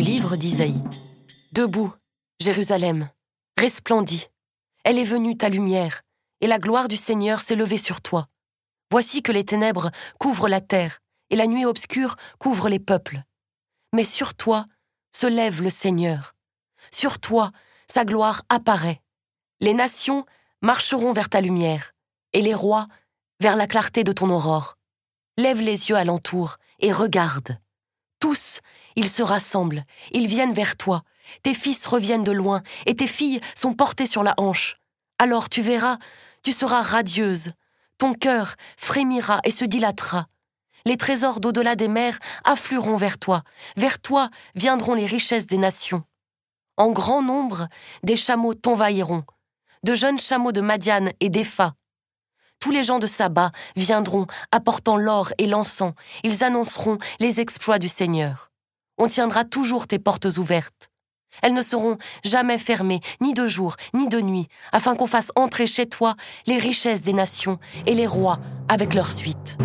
d'Isaïe. Debout, Jérusalem, resplendis. Elle est venue ta lumière, et la gloire du Seigneur s'est levée sur toi. Voici que les ténèbres couvrent la terre, et la nuit obscure couvre les peuples. Mais sur toi se lève le Seigneur. Sur toi, sa gloire apparaît. Les nations marcheront vers ta lumière, et les rois vers la clarté de ton aurore. Lève les yeux alentour et regarde. Tous, ils se rassemblent, ils viennent vers toi. Tes fils reviennent de loin, et tes filles sont portées sur la hanche. Alors tu verras, tu seras radieuse. Ton cœur frémira et se dilatera. Les trésors d'au-delà des mers afflueront vers toi. Vers toi viendront les richesses des nations. En grand nombre, des chameaux t'envahiront, de jeunes chameaux de Madiane et d'Epha. Tous les gens de Saba viendront apportant l'or et l'encens. Ils annonceront les exploits du Seigneur. On tiendra toujours tes portes ouvertes. Elles ne seront jamais fermées, ni de jour, ni de nuit, afin qu'on fasse entrer chez toi les richesses des nations et les rois avec leur suite.